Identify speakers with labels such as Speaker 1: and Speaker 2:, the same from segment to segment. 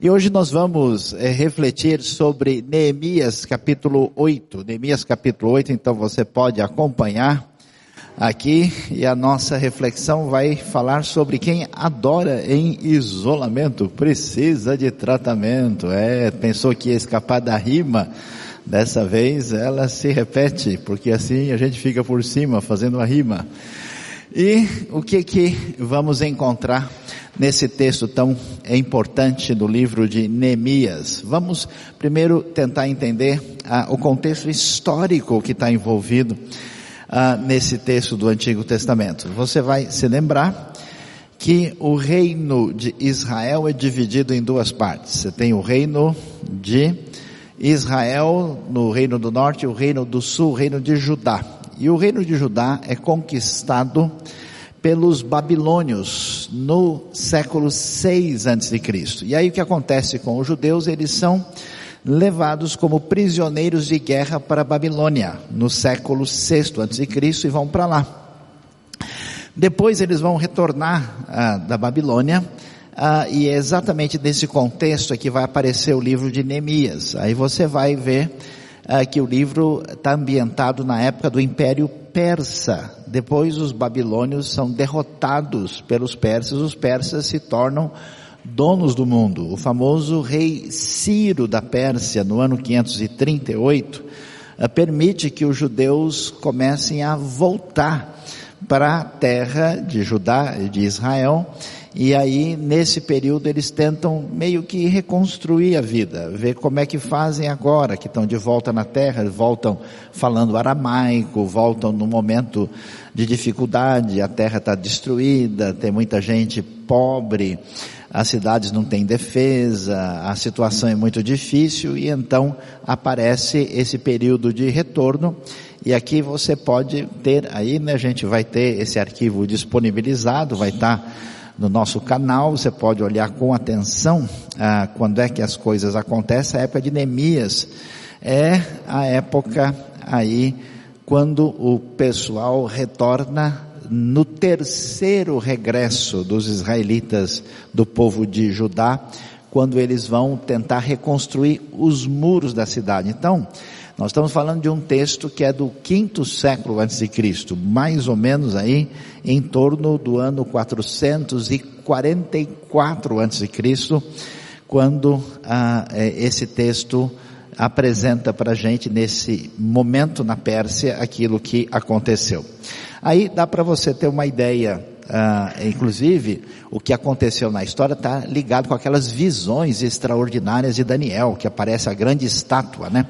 Speaker 1: E hoje nós vamos é, refletir sobre Neemias capítulo 8. Neemias capítulo 8, então você pode acompanhar aqui e a nossa reflexão vai falar sobre quem adora em isolamento precisa de tratamento. É, pensou que ia escapar da rima? Dessa vez ela se repete, porque assim a gente fica por cima fazendo a rima. E o que que vamos encontrar nesse texto tão importante do livro de Neemias. Vamos primeiro tentar entender ah, o contexto histórico que está envolvido ah, nesse texto do Antigo Testamento. Você vai se lembrar que o reino de Israel é dividido em duas partes. Você tem o reino de Israel no reino do norte, o reino do sul, o reino de Judá. E o reino de Judá é conquistado pelos babilônios no século 6 a.C. E aí o que acontece com os judeus? Eles são levados como prisioneiros de guerra para a Babilônia no século 6 a.C. e vão para lá. Depois eles vão retornar ah, da Babilônia ah, e é exatamente nesse contexto que vai aparecer o livro de Neemias. Aí você vai ver ah, que o livro está ambientado na época do Império persa. Depois os babilônios são derrotados pelos persas, os persas se tornam donos do mundo. O famoso rei Ciro da Pérsia, no ano 538, eh, permite que os judeus comecem a voltar para a terra de Judá e de Israel e aí, nesse período, eles tentam meio que reconstruir a vida, ver como é que fazem agora, que estão de volta na terra, voltam falando aramaico, voltam num momento de dificuldade, a terra está destruída, tem muita gente pobre, as cidades não têm defesa, a situação é muito difícil, e então aparece esse período de retorno, e aqui você pode ter, aí né, a gente vai ter esse arquivo disponibilizado, vai estar tá no nosso canal, você pode olhar com atenção ah, quando é que as coisas acontecem. A época de Neemias é a época aí quando o pessoal retorna no terceiro regresso dos israelitas do povo de Judá, quando eles vão tentar reconstruir os muros da cidade. Então, nós estamos falando de um texto que é do quinto século antes de Cristo, mais ou menos aí em torno do ano 444 antes de Cristo, quando ah, é, esse texto apresenta para gente nesse momento na Pérsia aquilo que aconteceu. Aí dá para você ter uma ideia Uh, inclusive, o que aconteceu na história está ligado com aquelas visões extraordinárias de Daniel, que aparece a grande estátua, né?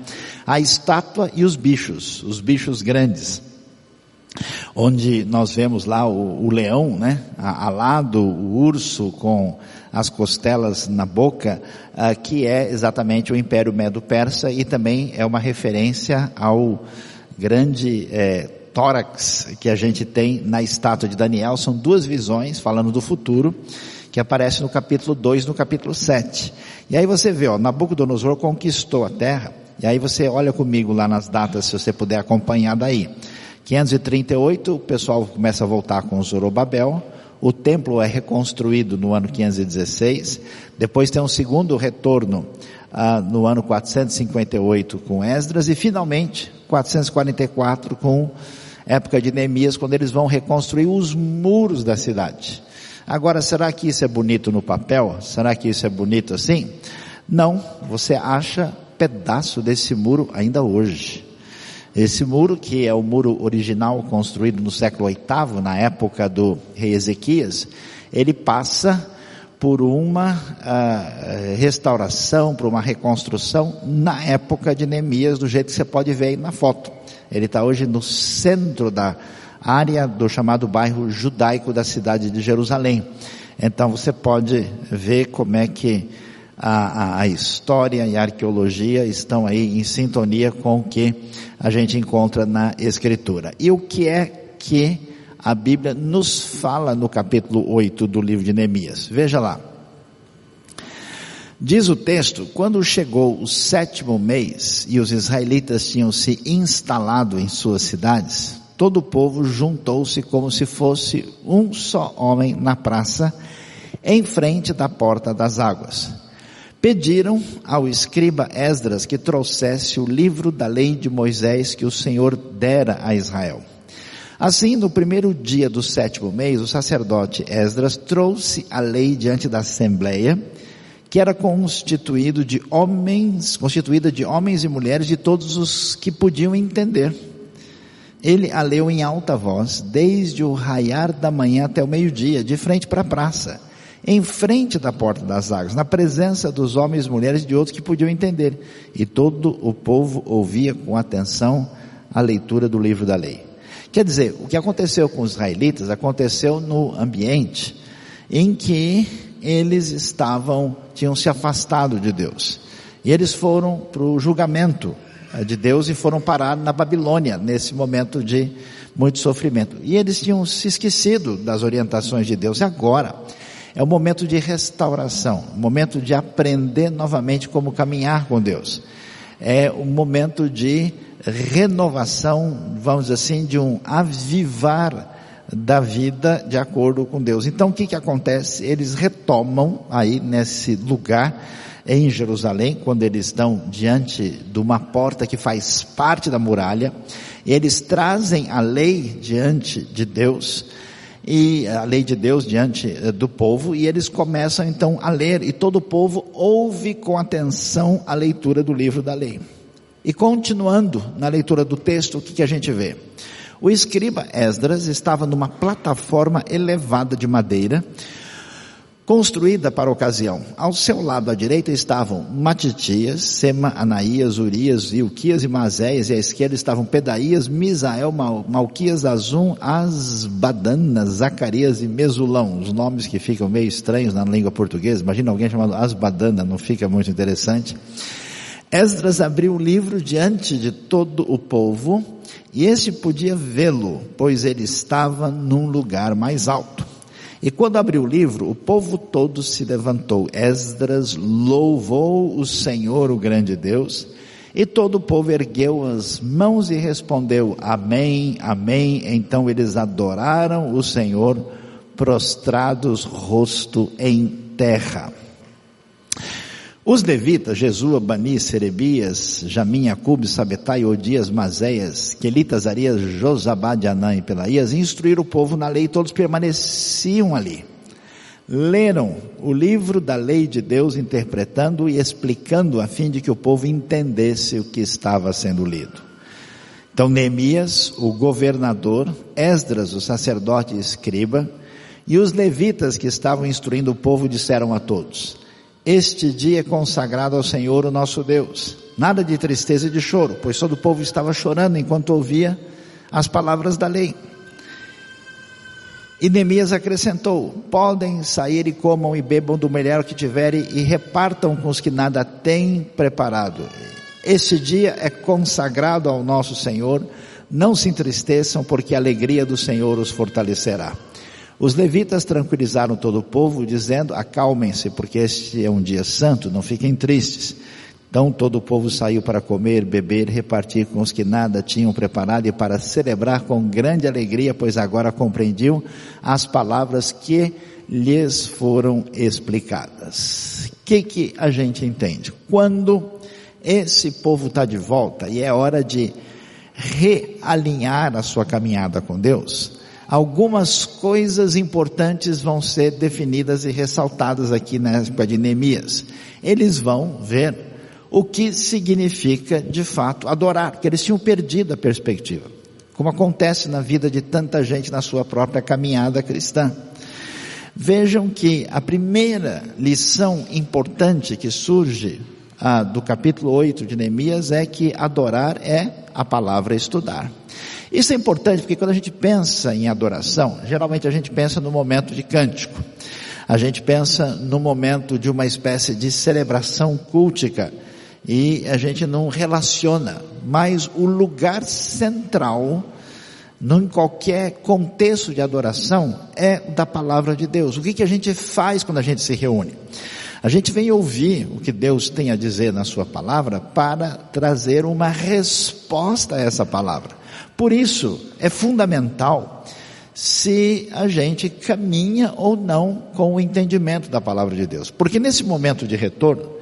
Speaker 1: A estátua e os bichos, os bichos grandes. Onde nós vemos lá o, o leão, né? Alado, o urso com as costelas na boca, uh, que é exatamente o Império Medo-Persa e também é uma referência ao grande eh, tórax que a gente tem na estátua de Daniel são duas visões falando do futuro que aparece no capítulo 2 no capítulo 7. E aí você vê, ó, Nabucodonosor conquistou a terra, e aí você olha comigo lá nas datas, se você puder acompanhar daí. 538, o pessoal começa a voltar com Zorobabel, o templo é reconstruído no ano 516, depois tem um segundo retorno ah, no ano 458 com Esdras, e finalmente 444 com época de Neemias, quando eles vão reconstruir os muros da cidade. Agora, será que isso é bonito no papel? Será que isso é bonito assim? Não, você acha pedaço desse muro ainda hoje. Esse muro, que é o muro original construído no século VIII, na época do rei Ezequias, ele passa por uma uh, restauração, por uma reconstrução na época de Neemias, do jeito que você pode ver aí na foto. Ele está hoje no centro da área do chamado bairro judaico da cidade de Jerusalém. Então você pode ver como é que a, a, história e a arqueologia estão aí em sintonia com o que a gente encontra na escritura. E o que é que a Bíblia nos fala no capítulo 8 do livro de Neemias? Veja lá. Diz o texto, quando chegou o sétimo mês e os israelitas tinham se instalado em suas cidades, todo o povo juntou-se como se fosse um só homem na praça, em frente da porta das águas. pediram ao escriba Esdras que trouxesse o livro da lei de Moisés que o Senhor dera a Israel. Assim, no primeiro dia do sétimo mês, o sacerdote Esdras trouxe a lei diante da assembleia, que era constituído de homens, constituída de homens e mulheres de todos os que podiam entender. Ele a leu em alta voz, desde o raiar da manhã até o meio-dia, de frente para a praça em frente da porta das águas, na presença dos homens e mulheres de outros que podiam entender. E todo o povo ouvia com atenção a leitura do livro da lei. Quer dizer, o que aconteceu com os israelitas aconteceu no ambiente em que eles estavam, tinham se afastado de Deus. E eles foram para o julgamento eh, de Deus e foram parar na Babilônia, nesse momento de muito sofrimento. E eles tinham se esquecido das orientações de Deus. E agora, é o momento de restauração, momento de aprender novamente como caminhar com Deus. É o momento de renovação, vamos assim, de um avivar da vida de acordo com Deus. Então o que que acontece? Eles retomam aí nesse lugar em Jerusalém, quando eles estão diante de uma porta que faz parte da muralha, eles trazem a lei diante de Deus, e a lei de Deus diante eh, do povo e eles começam então a ler e todo o povo ouve com atenção a leitura do livro da lei. E continuando na leitura do texto, o que, que a gente vê? O escriba Esdras estava numa plataforma elevada de madeira, construída para a ocasião. Ao seu lado à direita estavam Matitias, Sema, Anaías, Urias, Ilquias e Mazéias, e à esquerda estavam Pedaías, Misael, Mal, Malquias, Azum, Asbadana, Zacarias e Mesulão, os nomes que ficam meio estranhos na língua portuguesa, imagina alguém chamado Asbadana, não fica muito interessante. Esdras abriu o livro diante de todo o povo, e este podia vê-lo, pois ele estava num lugar mais alto. E quando abriu o livro, o povo todo se levantou. Esdras louvou o Senhor, o grande Deus, e todo o povo ergueu as mãos e respondeu: Amém, Amém. Então eles adoraram o Senhor, prostrados rosto em terra. Os levitas, Jesua, Bani, Serebias, Jamim, Acub, Sabetai, Odias, Mazéias, Quelitas, Arias, Josabá, Anã e Pelaías, instruíram o povo na lei e todos permaneciam ali. Leram o livro da lei de Deus, interpretando e explicando a fim de que o povo entendesse o que estava sendo lido. Então Neemias, o governador, Esdras, o sacerdote e escriba, e os levitas que estavam instruindo o povo disseram a todos, este dia é consagrado ao Senhor, o nosso Deus. Nada de tristeza e de choro, pois todo o povo estava chorando enquanto ouvia as palavras da lei. E Neemias acrescentou: Podem sair e comam e bebam do melhor que tiverem e repartam com os que nada têm preparado. Este dia é consagrado ao nosso Senhor. Não se entristeçam, porque a alegria do Senhor os fortalecerá. Os levitas tranquilizaram todo o povo, dizendo: Acalmem-se, porque este é um dia santo, não fiquem tristes. Então todo o povo saiu para comer, beber, repartir com os que nada tinham preparado e para celebrar com grande alegria, pois agora compreendiam as palavras que lhes foram explicadas. O que, que a gente entende? Quando esse povo está de volta e é hora de realinhar a sua caminhada com Deus, algumas coisas importantes vão ser definidas e ressaltadas aqui na época de Neemias. Eles vão ver o que significa de fato adorar, que eles tinham perdido a perspectiva, como acontece na vida de tanta gente na sua própria caminhada cristã. Vejam que a primeira lição importante que surge ah, do capítulo 8 de Neemias é que adorar é a palavra estudar. Isso é importante porque quando a gente pensa em adoração, geralmente a gente pensa no momento de cântico. A gente pensa no momento de uma espécie de celebração cultica e a gente não relaciona, mas o lugar central em qualquer contexto de adoração é da palavra de Deus. O que, que a gente faz quando a gente se reúne? A gente vem ouvir o que Deus tem a dizer na sua palavra para trazer uma resposta a essa palavra. Por isso, é fundamental se a gente caminha ou não com o entendimento da palavra de Deus. Porque nesse momento de retorno,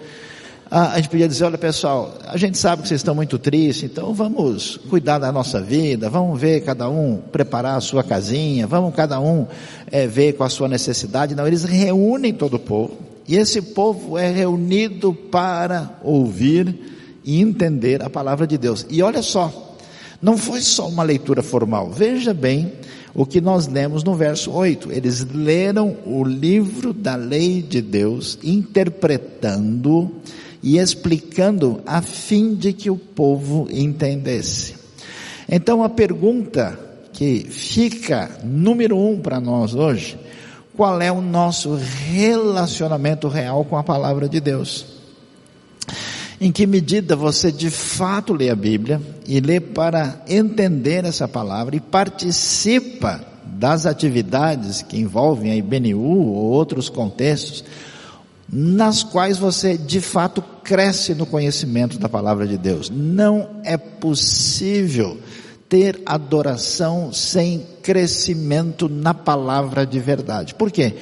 Speaker 1: a, gente podia dizer, olha pessoal, a gente sabe que vocês estão muito tristes, então vamos cuidar da nossa vida, vamos ver cada um preparar a sua casinha, vamos cada um é, ver com a sua necessidade. Não, eles reúnem todo o povo, e esse povo é reunido para ouvir e entender a palavra de Deus. E olha só, não foi só uma leitura formal. Veja bem o que nós lemos no verso 8. Eles leram o livro da lei de Deus, interpretando e explicando a fim de que o povo entendesse. Então a pergunta que fica número um para nós hoje qual é o nosso relacionamento real com a palavra de Deus. Em que medida você de fato lê a Bíblia e lê para entender essa palavra e participa das atividades que envolvem a IBNU ou outros contextos, nas quais você de fato cresce no conhecimento da palavra de Deus. Não é possível ter adoração sem crescimento na palavra de verdade. Por quê?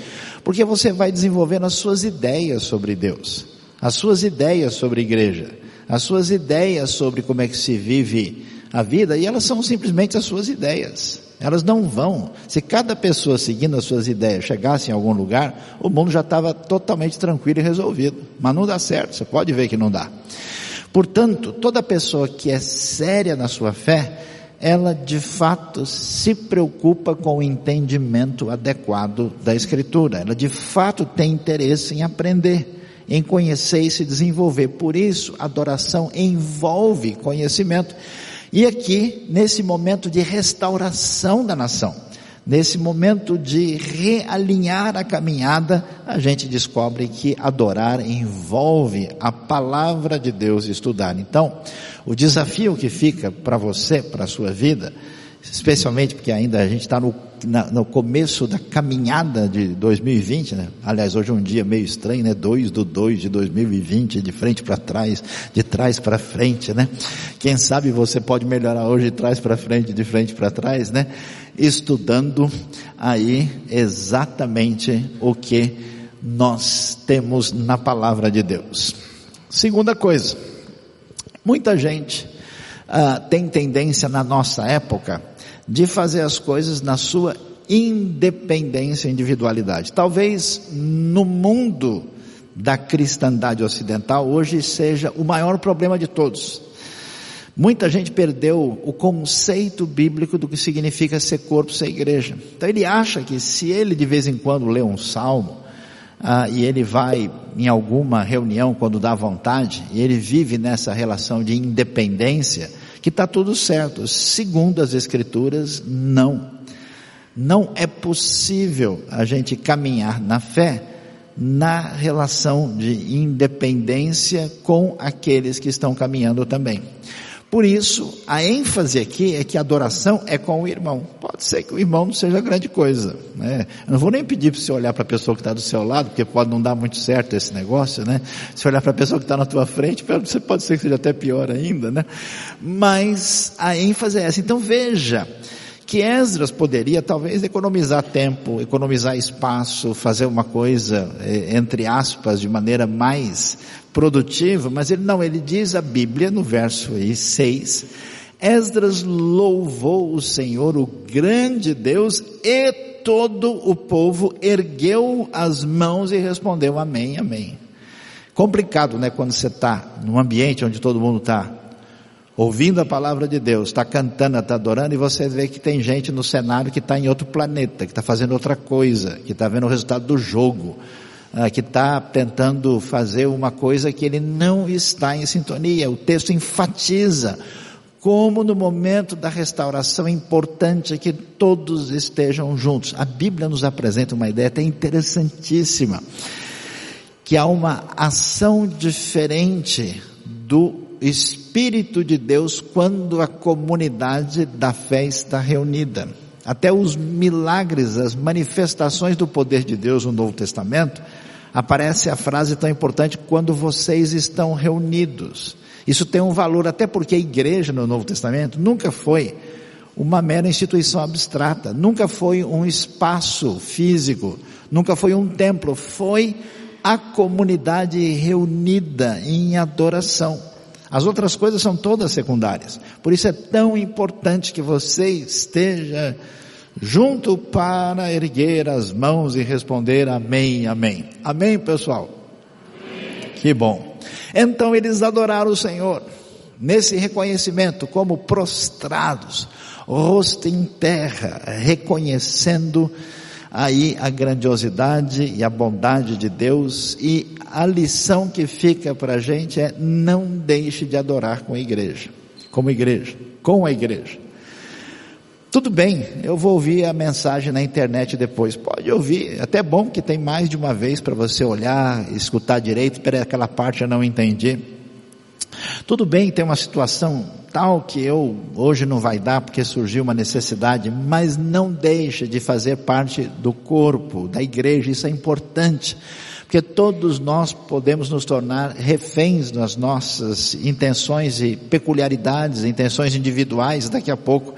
Speaker 1: Porque você vai desenvolvendo as suas ideias sobre Deus, as suas ideias sobre igreja, as suas ideias sobre como é que se vive a vida, e elas são simplesmente as suas ideias. Elas não vão. Se cada pessoa seguindo as suas ideias chegasse em algum lugar, o mundo já estava totalmente tranquilo e resolvido. Mas não dá certo, você pode ver que não dá. Portanto, toda pessoa que é séria na sua fé, ela de fato se preocupa com o entendimento adequado da Escritura. Ela de fato tem interesse em aprender, em conhecer e se desenvolver. Por isso, adoração envolve conhecimento. E aqui, nesse momento de restauração da nação, nesse momento de realinhar a caminhada, a gente descobre que adorar envolve a palavra de Deus estudar. Então, o desafio que fica para você, para a sua vida, especialmente porque ainda a gente está no, no começo da caminhada de 2020, né? Aliás, hoje é um dia meio estranho, né? 2 do 2 de 2020, de frente para trás, de trás para frente, né? Quem sabe você pode melhorar hoje de trás para frente, de frente para trás, né? Estudando aí exatamente o que nós temos na palavra de Deus. Segunda coisa, Muita gente uh, tem tendência na nossa época de fazer as coisas na sua independência e individualidade. Talvez no mundo da cristandade ocidental hoje seja o maior problema de todos. Muita gente perdeu o conceito bíblico do que significa ser corpo, ser igreja. Então ele acha que se ele de vez em quando lê um salmo, ah, e ele vai em alguma reunião quando dá vontade, e ele vive nessa relação de independência, que está tudo certo. Segundo as Escrituras, não. Não é possível a gente caminhar na fé na relação de independência com aqueles que estão caminhando também. Por isso, a ênfase aqui é que a adoração é com o irmão. Pode ser que o irmão não seja grande coisa, né? Eu não vou nem pedir para você olhar para a pessoa que está do seu lado, porque pode não dar muito certo esse negócio, né? Se olhar para a pessoa que está na tua frente, você pode ser que seja até pior ainda, né? Mas a ênfase é essa. Então veja, que Esdras poderia talvez economizar tempo, economizar espaço, fazer uma coisa, eh, entre aspas, de maneira mais produtiva, mas ele não, ele diz a Bíblia no verso 6, Esdras louvou o Senhor, o grande Deus, e todo o povo ergueu as mãos e respondeu amém, amém. Complicado, né, quando você está num ambiente onde todo mundo está ouvindo a palavra de Deus, está cantando, está adorando, e você vê que tem gente no cenário que está em outro planeta, que está fazendo outra coisa, que está vendo o resultado do jogo, ah, que está tentando fazer uma coisa que ele não está em sintonia. O texto enfatiza como no momento da restauração é importante que todos estejam juntos. A Bíblia nos apresenta uma ideia até interessantíssima, que há uma ação diferente do Espírito de Deus quando a comunidade da fé está reunida. Até os milagres, as manifestações do poder de Deus no Novo Testamento, aparece a frase tão importante, quando vocês estão reunidos. Isso tem um valor, até porque a igreja no Novo Testamento nunca foi uma mera instituição abstrata, nunca foi um espaço físico, nunca foi um templo, foi a comunidade reunida em adoração. As outras coisas são todas secundárias. Por isso é tão importante que você esteja junto para erguer as mãos e responder amém, amém. Amém, pessoal? Amém. Que bom. Então eles adoraram o Senhor nesse reconhecimento como prostrados, rosto em terra, reconhecendo aí a grandiosidade e a bondade de Deus e a lição que fica para a gente é não deixe de adorar com a igreja, como igreja, com a igreja. Tudo bem, eu vou ouvir a mensagem na internet depois. Pode ouvir, até bom que tem mais de uma vez para você olhar, escutar direito, Espera aquela parte eu não entendi. Tudo bem, tem uma situação tal que eu hoje não vai dar porque surgiu uma necessidade, mas não deixe de fazer parte do corpo, da igreja, isso é importante. Porque todos nós podemos nos tornar reféns das nossas intenções e peculiaridades, intenções individuais, daqui a pouco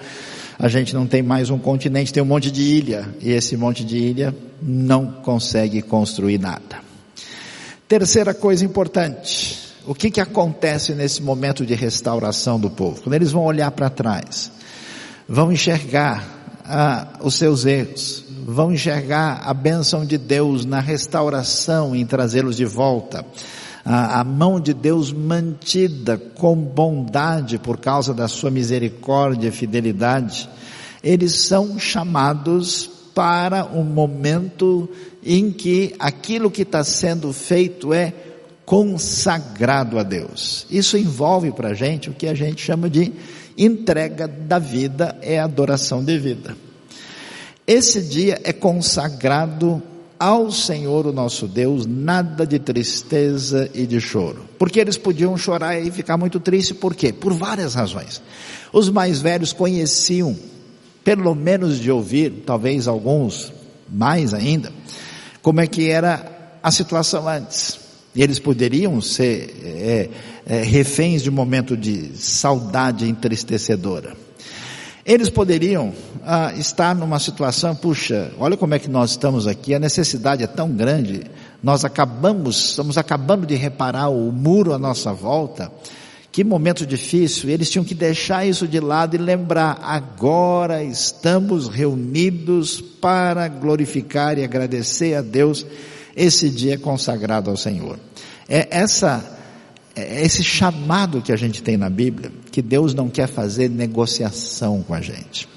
Speaker 1: a gente não tem mais um continente, tem um monte de ilha, e esse monte de ilha não consegue construir nada. Terceira coisa importante, o que que acontece nesse momento de restauração do povo? Quando eles vão olhar para trás, vão enxergar ah, os seus erros, vão enxergar a bênção de Deus na restauração em trazê-los de volta, a, a mão de Deus mantida com bondade por causa da sua misericórdia e fidelidade, eles são chamados para um momento em que aquilo que está sendo feito é consagrado a Deus. Isso envolve para a gente o que a gente chama de entrega da vida, é adoração de vida. Esse dia é consagrado ao Senhor o nosso Deus, nada de tristeza e de choro. Porque eles podiam chorar e ficar muito tristes, por quê? Por várias razões. Os mais velhos conheciam, pelo menos de ouvir, talvez alguns mais ainda, como é que era a situação antes. E eles poderiam ser é, é, reféns de um momento de saudade entristecedora. Eles poderiam ah, estar numa situação, puxa, olha como é que nós estamos aqui, a necessidade é tão grande, nós acabamos, estamos acabando de reparar o muro à nossa volta, que momento difícil, eles tinham que deixar isso de lado e lembrar, agora estamos reunidos para glorificar e agradecer a Deus esse dia consagrado ao Senhor. É essa é esse chamado que a gente tem na Bíblia, que Deus não quer fazer negociação com a gente.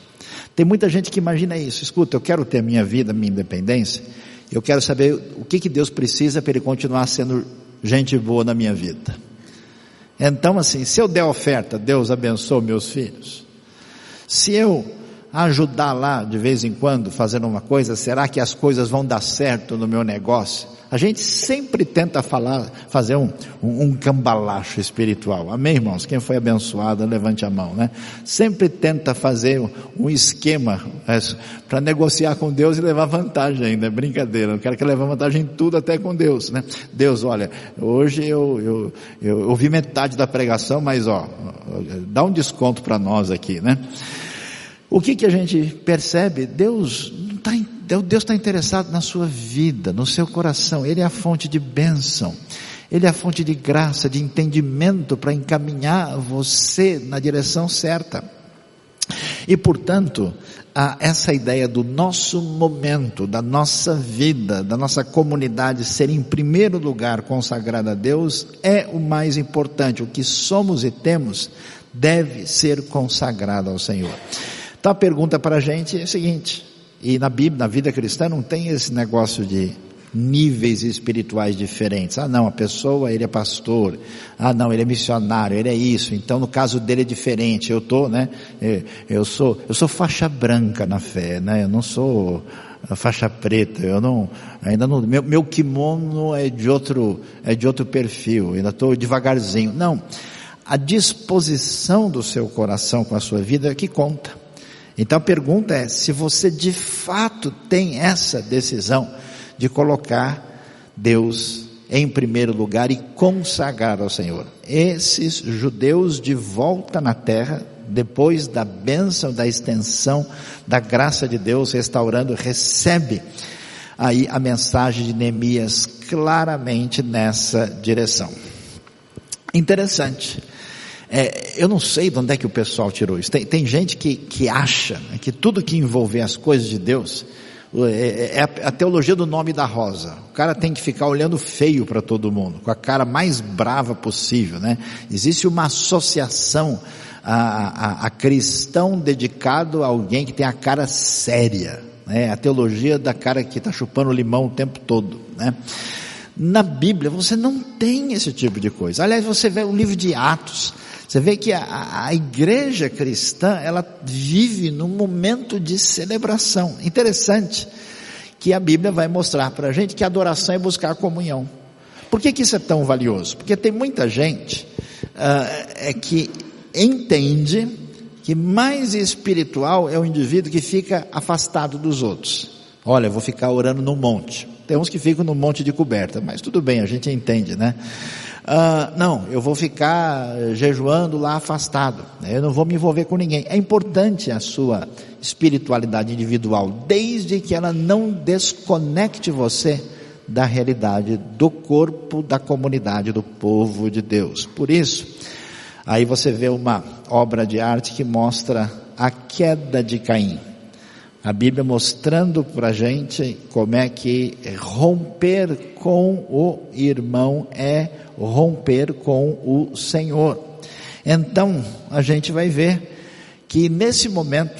Speaker 1: Tem muita gente que imagina isso, escuta, eu quero ter a minha vida, minha independência, eu quero saber o que, que Deus precisa para Ele continuar sendo gente boa na minha vida. Então assim, se eu der oferta, Deus abençoe meus filhos. Se eu ajudar lá de vez em quando fazendo uma coisa, será que as coisas vão dar certo no meu negócio? A gente sempre tenta falar, fazer um, um, um cambalacho espiritual. Amém, irmãos? Quem foi abençoado, levante a mão, né? Sempre tenta fazer um, esquema é, para negociar com Deus e levar vantagem ainda. É brincadeira. Eu quero que leve vantagem em tudo, até com Deus, né? Deus, olha, hoje eu, eu, eu ouvi metade da pregação, mas ó, dá um desconto para nós aqui, né? O que que a gente percebe? Deus está Deus está interessado na sua vida, no seu coração. Ele é a fonte de bênção. Ele é a fonte de graça, de entendimento para encaminhar você na direção certa. E portanto, essa ideia do nosso momento, da nossa vida, da nossa comunidade ser em primeiro lugar consagrada a Deus é o mais importante. O que somos e temos deve ser consagrado ao Senhor. Então a pergunta para a gente é a seguinte: e na Bíblia, na vida cristã, não tem esse negócio de níveis espirituais diferentes. Ah, não, a pessoa, ele é pastor. Ah, não, ele é missionário, ele é isso. Então, no caso dele é diferente. Eu tô, né? É, eu sou, eu sou faixa branca na fé, né? Eu não sou faixa preta. Eu não, ainda não, meu, meu kimono é de outro, é de outro perfil. ainda estou devagarzinho. Não. A disposição do seu coração com a sua vida é que conta. Então a pergunta é se você de fato tem essa decisão de colocar Deus em primeiro lugar e consagrar ao Senhor. Esses judeus de volta na terra, depois da bênção, da extensão da graça de Deus restaurando, recebe aí a mensagem de Neemias claramente nessa direção. Interessante. É, eu não sei de onde é que o pessoal tirou isso. Tem, tem gente que, que acha né, que tudo que envolver as coisas de Deus é, é, é a, teologia do nome da rosa. O cara tem que ficar olhando feio para todo mundo, com a cara mais brava possível, né? Existe uma associação a, a, a cristão dedicado a alguém que tem a cara séria, né? A teologia da cara que está chupando limão o tempo todo, né? Na Bíblia você não tem esse tipo de coisa. Aliás, você vê o livro de Atos, você vê que a, a igreja cristã, ela vive num momento de celebração. Interessante que a Bíblia vai mostrar para a gente que a adoração é buscar comunhão. Por que, que isso é tão valioso? Porque tem muita gente uh, é que entende que mais espiritual é o indivíduo que fica afastado dos outros. Olha, eu vou ficar orando no monte. Tem uns que ficam no monte de coberta, mas tudo bem, a gente entende, né? Uh, não, eu vou ficar jejuando lá afastado, né? eu não vou me envolver com ninguém. É importante a sua espiritualidade individual, desde que ela não desconecte você da realidade do corpo, da comunidade, do povo de Deus. Por isso, aí você vê uma obra de arte que mostra a queda de Caim. A Bíblia mostrando para a gente como é que romper com o irmão é romper com o Senhor. Então, a gente vai ver que nesse momento,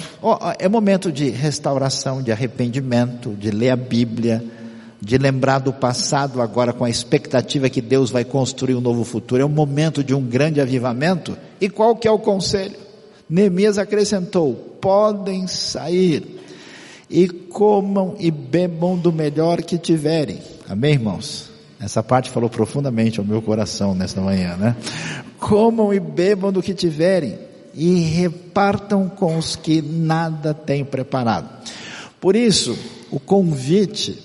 Speaker 1: é momento de restauração, de arrependimento, de ler a Bíblia, de lembrar do passado agora com a expectativa que Deus vai construir um novo futuro. É um momento de um grande avivamento. E qual que é o conselho? Neemias acrescentou: podem sair e comam e bebam do melhor que tiverem. Amém, irmãos? Essa parte falou profundamente ao meu coração nesta manhã, né? Comam e bebam do que tiverem e repartam com os que nada têm preparado. Por isso, o convite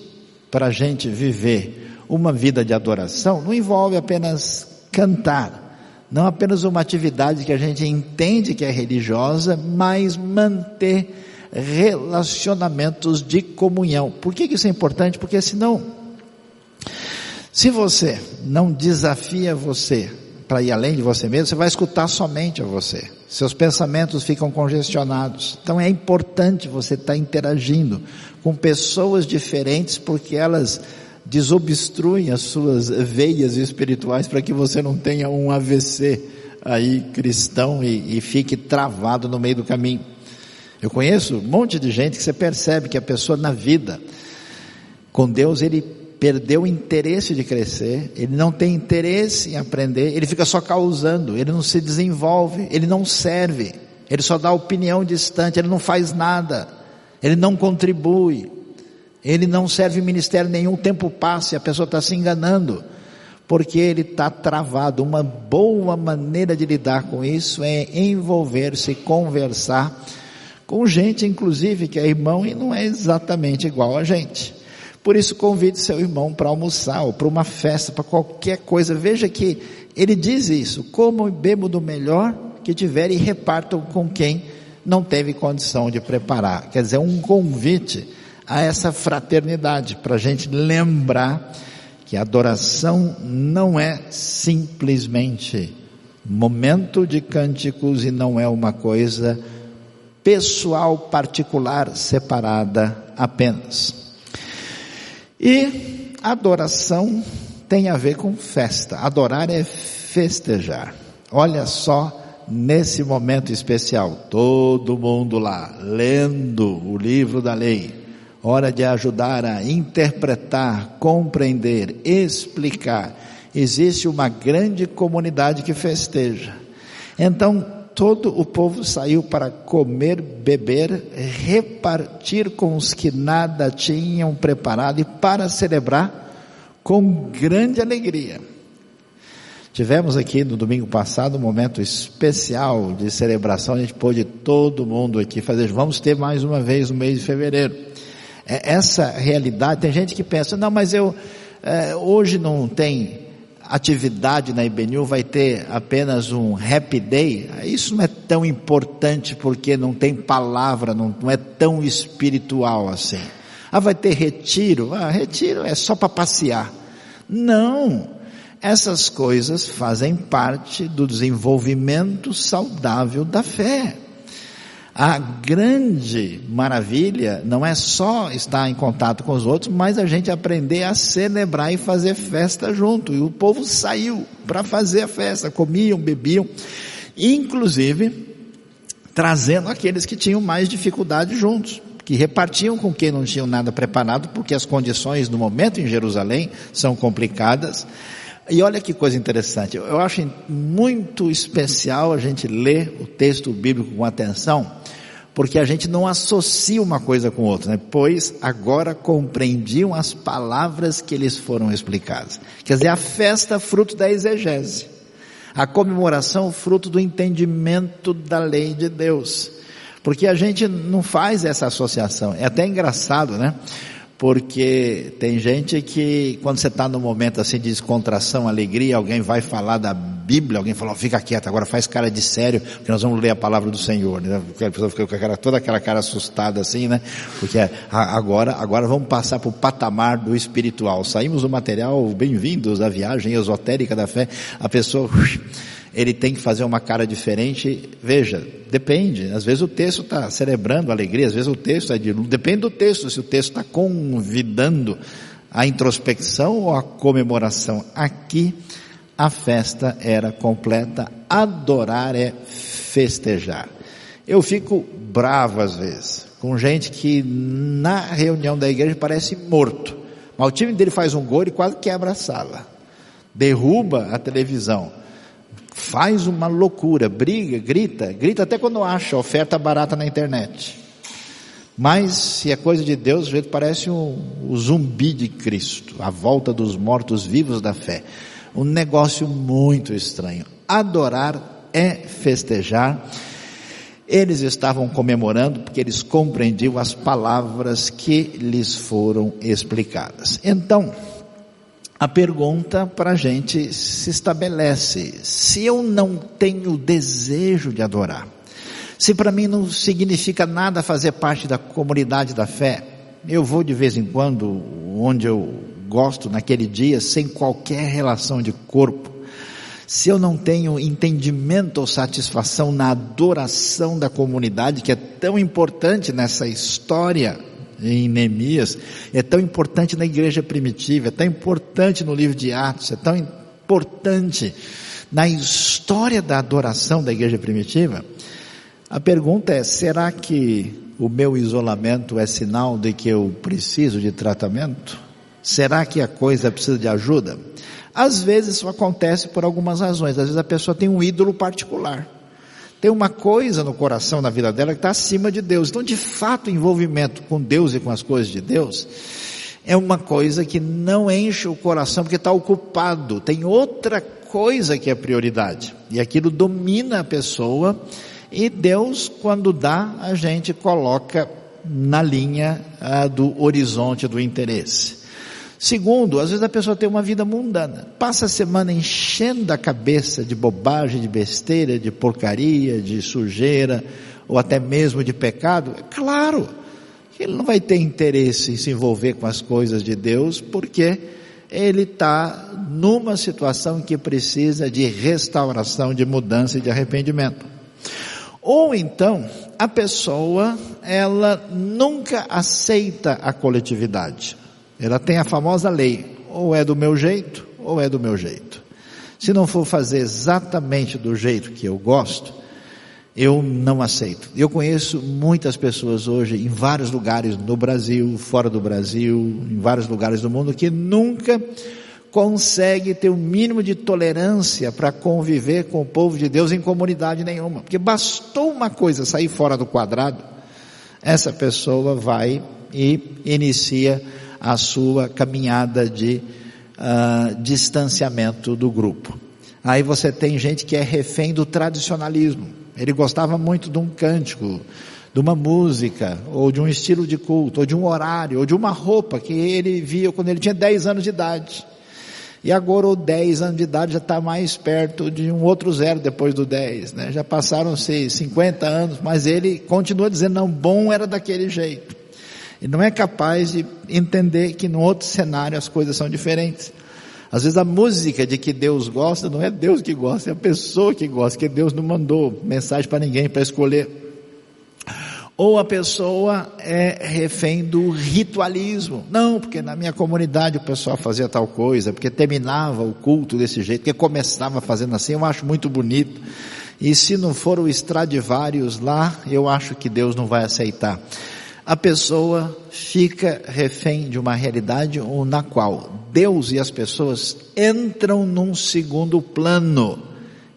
Speaker 1: para a gente viver uma vida de adoração não envolve apenas cantar, não apenas uma atividade que a gente entende que é religiosa, mas manter relacionamentos de comunhão. Por que isso é importante? Porque senão, se você não desafia você para ir além de você mesmo, você vai escutar somente a você. Seus pensamentos ficam congestionados. Então é importante você estar interagindo com pessoas diferentes porque elas desobstruem as suas veias espirituais para que você não tenha um AVC aí cristão e, e fique travado no meio do caminho. Eu conheço um monte de gente que você percebe que a pessoa na vida, com Deus, ele perdeu o interesse de crescer, ele não tem interesse em aprender, ele fica só causando, ele não se desenvolve, ele não serve, ele só dá opinião distante, ele não faz nada, ele não contribui, ele não serve ministério nenhum, o tempo passa e a pessoa está se enganando, porque ele está travado. Uma boa maneira de lidar com isso é envolver-se, conversar, com gente, inclusive, que é irmão e não é exatamente igual a gente. Por isso, convide seu irmão para almoçar ou para uma festa, para qualquer coisa. Veja que ele diz isso: comam e bebam do melhor que tiver e repartam com quem não teve condição de preparar. Quer dizer, um convite a essa fraternidade, para a gente lembrar que a adoração não é simplesmente momento de cânticos e não é uma coisa pessoal, particular, separada apenas. E adoração tem a ver com festa. Adorar é festejar. Olha só nesse momento especial, todo mundo lá lendo o livro da lei. Hora de ajudar a interpretar, compreender, explicar. Existe uma grande comunidade que festeja. Então, todo o povo saiu para comer, beber, repartir com os que nada tinham preparado e para celebrar com grande alegria. Tivemos aqui no domingo passado um momento especial de celebração, a gente pôde todo mundo aqui fazer, vamos ter mais uma vez no mês de fevereiro. É essa realidade, tem gente que pensa, não, mas eu, é, hoje não tem atividade na IBNU vai ter apenas um happy day, isso não é tão importante porque não tem palavra, não, não é tão espiritual assim. Ah, vai ter retiro? Ah, retiro é só para passear. Não. Essas coisas fazem parte do desenvolvimento saudável da fé. A grande maravilha não é só estar em contato com os outros, mas a gente aprender a celebrar e fazer festa junto. E o povo saiu para fazer a festa, comiam, bebiam, inclusive trazendo aqueles que tinham mais dificuldade juntos, que repartiam com quem não tinham nada preparado, porque as condições no momento em Jerusalém são complicadas. E olha que coisa interessante, eu acho muito especial a gente ler o texto bíblico com atenção, porque a gente não associa uma coisa com outra, né? pois agora compreendiam as palavras que lhes foram explicadas. Quer dizer, a festa fruto da exegese, a comemoração fruto do entendimento da lei de Deus, porque a gente não faz essa associação, é até engraçado, né? Porque tem gente que quando você está num momento assim de descontração, alegria, alguém vai falar da Bíblia, alguém fala, oh, fica quieto, agora faz cara de sério, porque nós vamos ler a palavra do Senhor, né? A pessoa fica com aquela, toda aquela cara assustada assim, né? Porque agora, agora vamos passar para o patamar do espiritual. Saímos do material, bem-vindos à viagem esotérica da fé, a pessoa ele tem que fazer uma cara diferente. Veja, depende. Às vezes o texto está celebrando alegria, às vezes o texto é de depende do texto, se o texto está convidando a introspecção ou a comemoração. Aqui a festa era completa, adorar é festejar. Eu fico bravo às vezes, com gente que na reunião da igreja parece morto. Mas o time dele faz um gol e quase quebra a sala. Derruba a televisão faz uma loucura, briga, grita, grita até quando acha oferta barata na internet. Mas se é coisa de Deus, jeito parece um, o zumbi de Cristo, a volta dos mortos vivos da fé. Um negócio muito estranho. Adorar é festejar. Eles estavam comemorando porque eles compreendiam as palavras que lhes foram explicadas. Então, a pergunta para a gente se estabelece: se eu não tenho desejo de adorar, se para mim não significa nada fazer parte da comunidade da fé, eu vou de vez em quando onde eu gosto naquele dia sem qualquer relação de corpo, se eu não tenho entendimento ou satisfação na adoração da comunidade que é tão importante nessa história em Neemias, é tão importante na igreja primitiva, é tão importante no livro de Atos, é tão importante na história da adoração da igreja primitiva. A pergunta é: será que o meu isolamento é sinal de que eu preciso de tratamento? Será que a coisa precisa de ajuda? Às vezes isso acontece por algumas razões. Às vezes a pessoa tem um ídolo particular tem uma coisa no coração, na vida dela, que está acima de Deus. Então, de fato, o envolvimento com Deus e com as coisas de Deus é uma coisa que não enche o coração porque está ocupado. Tem outra coisa que é prioridade. E aquilo domina a pessoa. E Deus, quando dá, a gente coloca na linha ah, do horizonte do interesse. Segundo, às vezes a pessoa tem uma vida mundana, passa a semana enchendo a cabeça de bobagem, de besteira, de porcaria, de sujeira, ou até mesmo de pecado. É claro que ele não vai ter interesse em se envolver com as coisas de Deus, porque ele está numa situação que precisa de restauração, de mudança e de arrependimento. Ou então, a pessoa, ela nunca aceita a coletividade. Ela tem a famosa lei, ou é do meu jeito, ou é do meu jeito. Se não for fazer exatamente do jeito que eu gosto, eu não aceito. Eu conheço muitas pessoas hoje em vários lugares no Brasil, fora do Brasil, em vários lugares do mundo que nunca consegue ter o um mínimo de tolerância para conviver com o povo de Deus em comunidade nenhuma. Porque bastou uma coisa sair fora do quadrado, essa pessoa vai e inicia a sua caminhada de uh, distanciamento do grupo. Aí você tem gente que é refém do tradicionalismo. Ele gostava muito de um cântico, de uma música, ou de um estilo de culto, ou de um horário, ou de uma roupa que ele via quando ele tinha 10 anos de idade. E agora o 10 anos de idade já está mais perto de um outro zero depois do 10, né? Já passaram-se 50 anos, mas ele continua dizendo, não, bom era daquele jeito. E não é capaz de entender que no outro cenário as coisas são diferentes. Às vezes a música de que Deus gosta não é Deus que gosta, é a pessoa que gosta, que Deus não mandou mensagem para ninguém para escolher. Ou a pessoa é refém do ritualismo. Não, porque na minha comunidade o pessoal fazia tal coisa, porque terminava o culto desse jeito, porque começava fazendo assim, eu acho muito bonito. E se não for o Stradivarius lá, eu acho que Deus não vai aceitar. A pessoa fica refém de uma realidade na qual Deus e as pessoas entram num segundo plano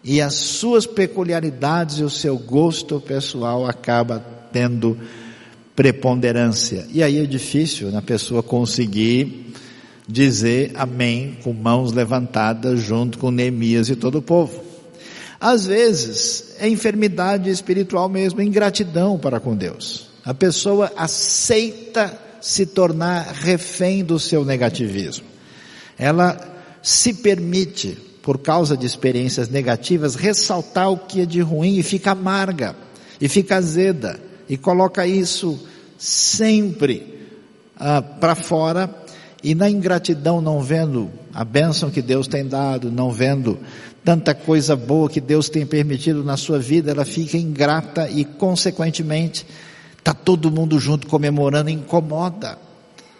Speaker 1: e as suas peculiaridades e o seu gosto pessoal acaba tendo preponderância. E aí é difícil na pessoa conseguir dizer amém com mãos levantadas junto com Neemias e todo o povo. Às vezes é enfermidade espiritual mesmo, ingratidão para com Deus. A pessoa aceita se tornar refém do seu negativismo. Ela se permite, por causa de experiências negativas, ressaltar o que é de ruim e fica amarga, e fica azeda, e coloca isso sempre ah, para fora e na ingratidão não vendo a bênção que Deus tem dado, não vendo tanta coisa boa que Deus tem permitido na sua vida, ela fica ingrata e consequentemente está todo mundo junto comemorando, incomoda.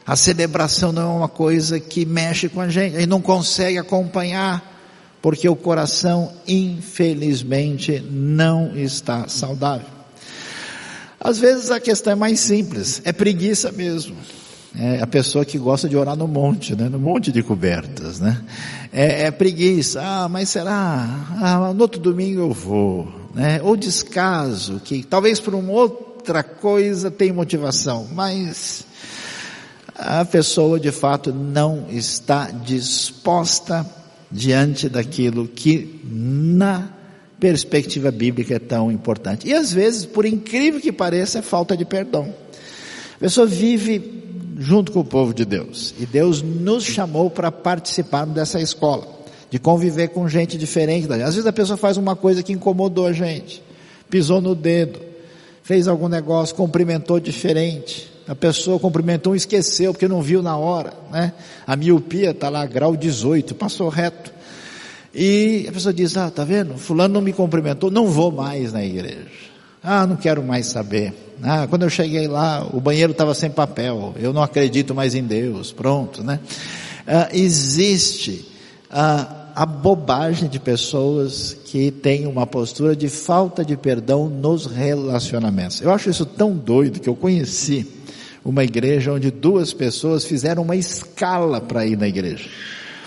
Speaker 1: A celebração não é uma coisa que mexe com a gente, a gente não consegue acompanhar, porque o coração, infelizmente, não está saudável. Às vezes a questão é mais simples, é preguiça mesmo. É a pessoa que gosta de orar no monte, né? no monte de cobertas, né? É, é preguiça, ah, mas será? Ah, no outro domingo eu vou, né? Ou descaso, que talvez por uma outra coisa tem motivação, mas a pessoa de fato não está disposta diante daquilo que na perspectiva bíblica é tão importante. E às vezes, por incrível que pareça, é falta de perdão. A pessoa vive junto com o povo de Deus. E Deus nos chamou para participar dessa escola, de conviver com gente diferente. Às vezes a pessoa faz uma coisa que incomodou a gente, pisou no dedo, fez algum negócio, cumprimentou diferente. A pessoa cumprimentou e esqueceu porque não viu na hora, né? A miopia está lá, grau 18, passou reto. E a pessoa diz, ah, tá vendo? Fulano não me cumprimentou, não vou mais na igreja. Ah, não quero mais saber. Ah, quando eu cheguei lá, o banheiro estava sem papel. Eu não acredito mais em Deus. Pronto, né? Ah, existe ah, a bobagem de pessoas que têm uma postura de falta de perdão nos relacionamentos. Eu acho isso tão doido que eu conheci uma igreja onde duas pessoas fizeram uma escala para ir na igreja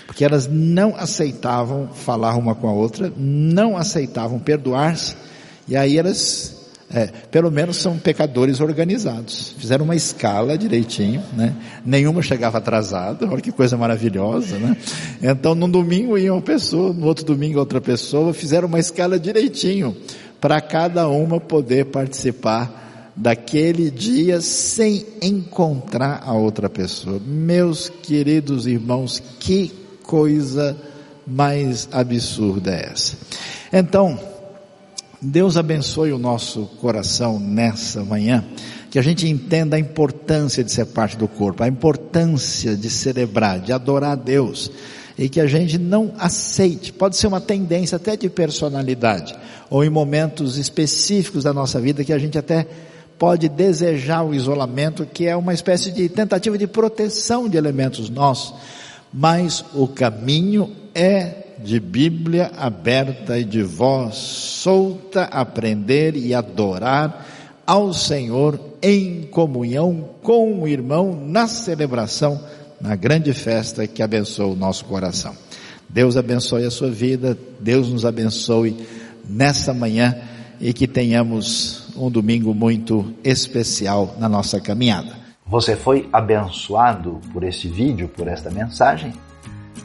Speaker 1: porque elas não aceitavam falar uma com a outra, não aceitavam perdoar-se, e aí elas, é, pelo menos são pecadores organizados. Fizeram uma escala direitinho, né? Nenhuma chegava atrasada, olha que coisa maravilhosa, né? Então, num domingo ia uma pessoa, no outro domingo outra pessoa, fizeram uma escala direitinho, para cada uma poder participar daquele dia sem encontrar a outra pessoa. Meus queridos irmãos, que coisa mais absurda é essa? Então, Deus abençoe o nosso coração nessa manhã, que a gente entenda a importância de ser parte do corpo, a importância de celebrar, de adorar a Deus, e que a gente não aceite, pode ser uma tendência até de personalidade, ou em momentos específicos da nossa vida que a gente até pode desejar o isolamento, que é uma espécie de tentativa de proteção de elementos nossos, mas o caminho é de Bíblia aberta e de voz solta, aprender e adorar ao Senhor em comunhão com o irmão na celebração, na grande festa que abençoa o nosso coração. Deus abençoe a sua vida, Deus nos abençoe nessa manhã e que tenhamos um domingo muito especial na nossa caminhada.
Speaker 2: Você foi abençoado por esse vídeo, por esta mensagem?